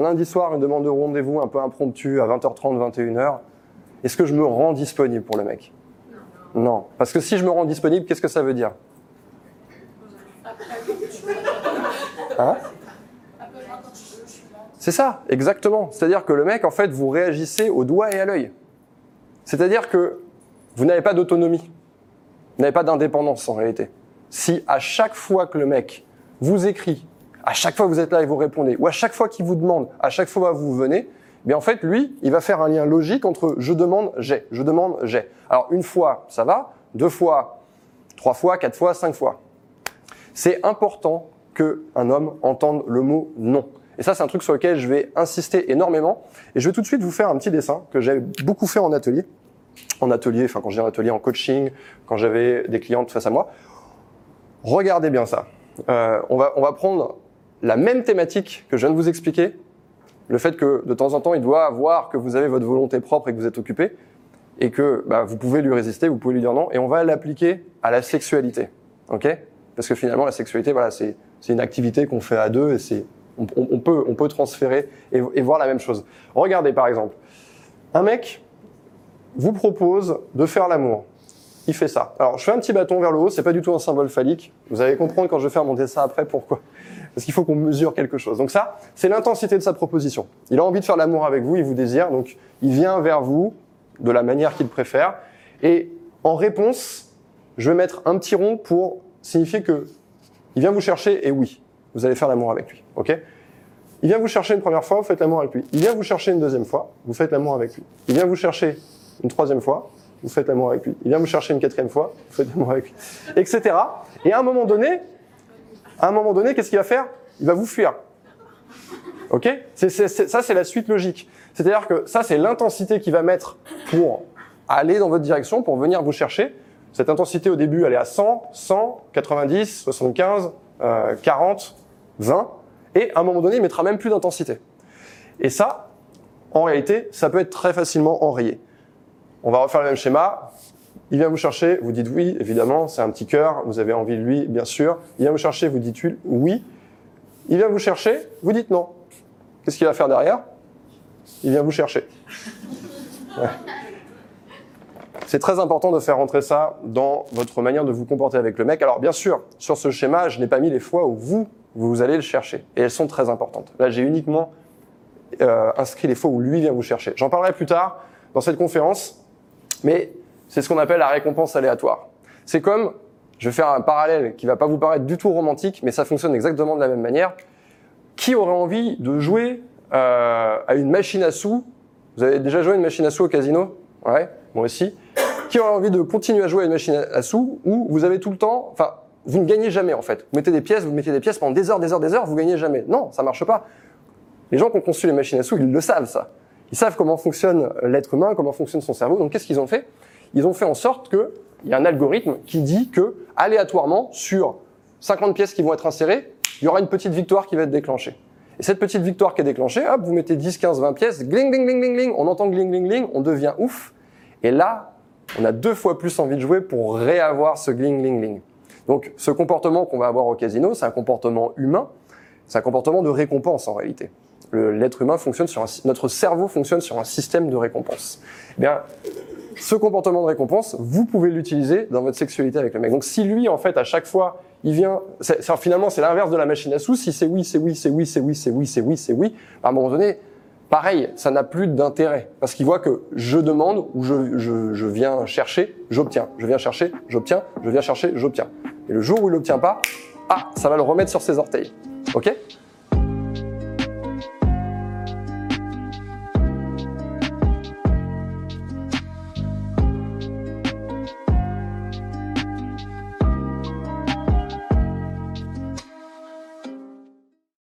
un lundi soir, une demande de rendez-vous un peu impromptue à 20h30, 21h, est-ce que je me rends disponible pour le mec? Non. Parce que si je me rends disponible, qu'est-ce que ça veut dire? Hein? C'est ça, exactement. C'est-à-dire que le mec, en fait, vous réagissez au doigt et à l'œil. C'est-à-dire que vous n'avez pas d'autonomie. Vous n'avez pas d'indépendance en réalité. Si à chaque fois que le mec vous écrit, à chaque fois que vous êtes là et vous répondez, ou à chaque fois qu'il vous demande, à chaque fois que vous venez, mais en fait, lui, il va faire un lien logique entre je demande, j'ai, je demande, j'ai. Alors une fois, ça va, deux fois, trois fois, quatre fois, cinq fois. C'est important qu'un homme entende le mot non. Et ça, c'est un truc sur lequel je vais insister énormément. Et je vais tout de suite vous faire un petit dessin que j'ai beaucoup fait en atelier. En atelier, enfin quand j'ai un atelier en coaching, quand j'avais des clientes face à moi. Regardez bien ça. Euh, on, va, on va prendre la même thématique que je viens de vous expliquer, le fait que de temps en temps, il doit voir que vous avez votre volonté propre et que vous êtes occupé, et que bah, vous pouvez lui résister, vous pouvez lui dire non, et on va l'appliquer à la sexualité, ok? Parce que finalement, la sexualité, voilà, c'est une activité qu'on fait à deux, et c'est on, peut on peut transférer et voir la même chose. Regardez par exemple, un mec vous propose de faire l'amour. Il fait ça. Alors, je fais un petit bâton vers le haut, c'est pas du tout un symbole phallique. Vous allez comprendre quand je vais faire mon dessin après pourquoi parce qu'il faut qu'on mesure quelque chose. Donc ça, c'est l'intensité de sa proposition. Il a envie de faire l'amour avec vous, il vous désire, donc il vient vers vous de la manière qu'il préfère. Et en réponse, je vais mettre un petit rond pour signifier que il vient vous chercher et oui, vous allez faire l'amour avec lui. Ok? Il vient vous chercher une première fois, vous faites l'amour avec lui. Il vient vous chercher une deuxième fois, vous faites l'amour avec lui. Il vient vous chercher une troisième fois, vous faites l'amour avec lui. Il vient vous chercher une quatrième fois, vous faites l'amour avec lui, etc. Et à un moment donné, à un moment donné, qu'est-ce qu'il va faire? Il va vous fuir. Ok? Ça, c'est la suite logique. C'est-à-dire que ça, c'est l'intensité qu'il va mettre pour aller dans votre direction, pour venir vous chercher. Cette intensité, au début, elle est à 100, 100, 90, 75, euh, 40, 20. Et à un moment donné, il mettra même plus d'intensité. Et ça, en réalité, ça peut être très facilement enrayé. On va refaire le même schéma. Il vient vous chercher, vous dites oui, évidemment, c'est un petit cœur, vous avez envie de lui, bien sûr. Il vient vous chercher, vous dites oui. Il vient vous chercher, vous dites non. Qu'est-ce qu'il va faire derrière? Il vient vous chercher. C'est très important de faire rentrer ça dans votre manière de vous comporter avec le mec. Alors bien sûr, sur ce schéma, je n'ai pas mis les fois où vous, vous allez le chercher. Et elles sont très importantes. Là, j'ai uniquement euh, inscrit les fois où lui vient vous chercher. J'en parlerai plus tard dans cette conférence. Mais c'est ce qu'on appelle la récompense aléatoire. C'est comme, je vais faire un parallèle qui va pas vous paraître du tout romantique, mais ça fonctionne exactement de la même manière. Qui aurait envie de jouer euh, à une machine à sous? Vous avez déjà joué à une machine à sous au casino? Ouais, moi aussi. Qui aurait envie de continuer à jouer à une machine à sous où vous avez tout le temps, enfin, vous ne gagnez jamais en fait. Vous mettez des pièces, vous mettez des pièces pendant des heures, des heures, des heures, vous gagnez jamais. Non, ça marche pas. Les gens qui ont conçu les machines à sous, ils le savent ça. Ils savent comment fonctionne l'être humain, comment fonctionne son cerveau. Donc qu'est-ce qu'ils ont fait? Ils ont fait en sorte qu'il y a un algorithme qui dit que, aléatoirement, sur 50 pièces qui vont être insérées, il y aura une petite victoire qui va être déclenchée. Et cette petite victoire qui est déclenchée, hop, vous mettez 10, 15, 20 pièces, gling, gling, gling, gling, gling, on entend gling, gling, gling, on devient ouf. Et là, on a deux fois plus envie de jouer pour réavoir ce gling, gling, gling. Donc, ce comportement qu'on va avoir au casino, c'est un comportement humain, c'est un comportement de récompense en réalité. L'être humain fonctionne sur un, notre cerveau fonctionne sur un système de récompense. Eh bien, ce comportement de récompense, vous pouvez l'utiliser dans votre sexualité avec le mec. Donc si lui, en fait, à chaque fois, il vient, finalement, c'est l'inverse de la machine à sous. Si c'est oui, c'est oui, c'est oui, c'est oui, c'est oui, c'est oui, c'est oui, à un moment donné, pareil, ça n'a plus d'intérêt parce qu'il voit que je demande ou je, je, je viens chercher, j'obtiens. Je viens chercher, j'obtiens. Je viens chercher, j'obtiens. Et le jour où il n'obtient pas, ah, ça va le remettre sur ses orteils. Ok?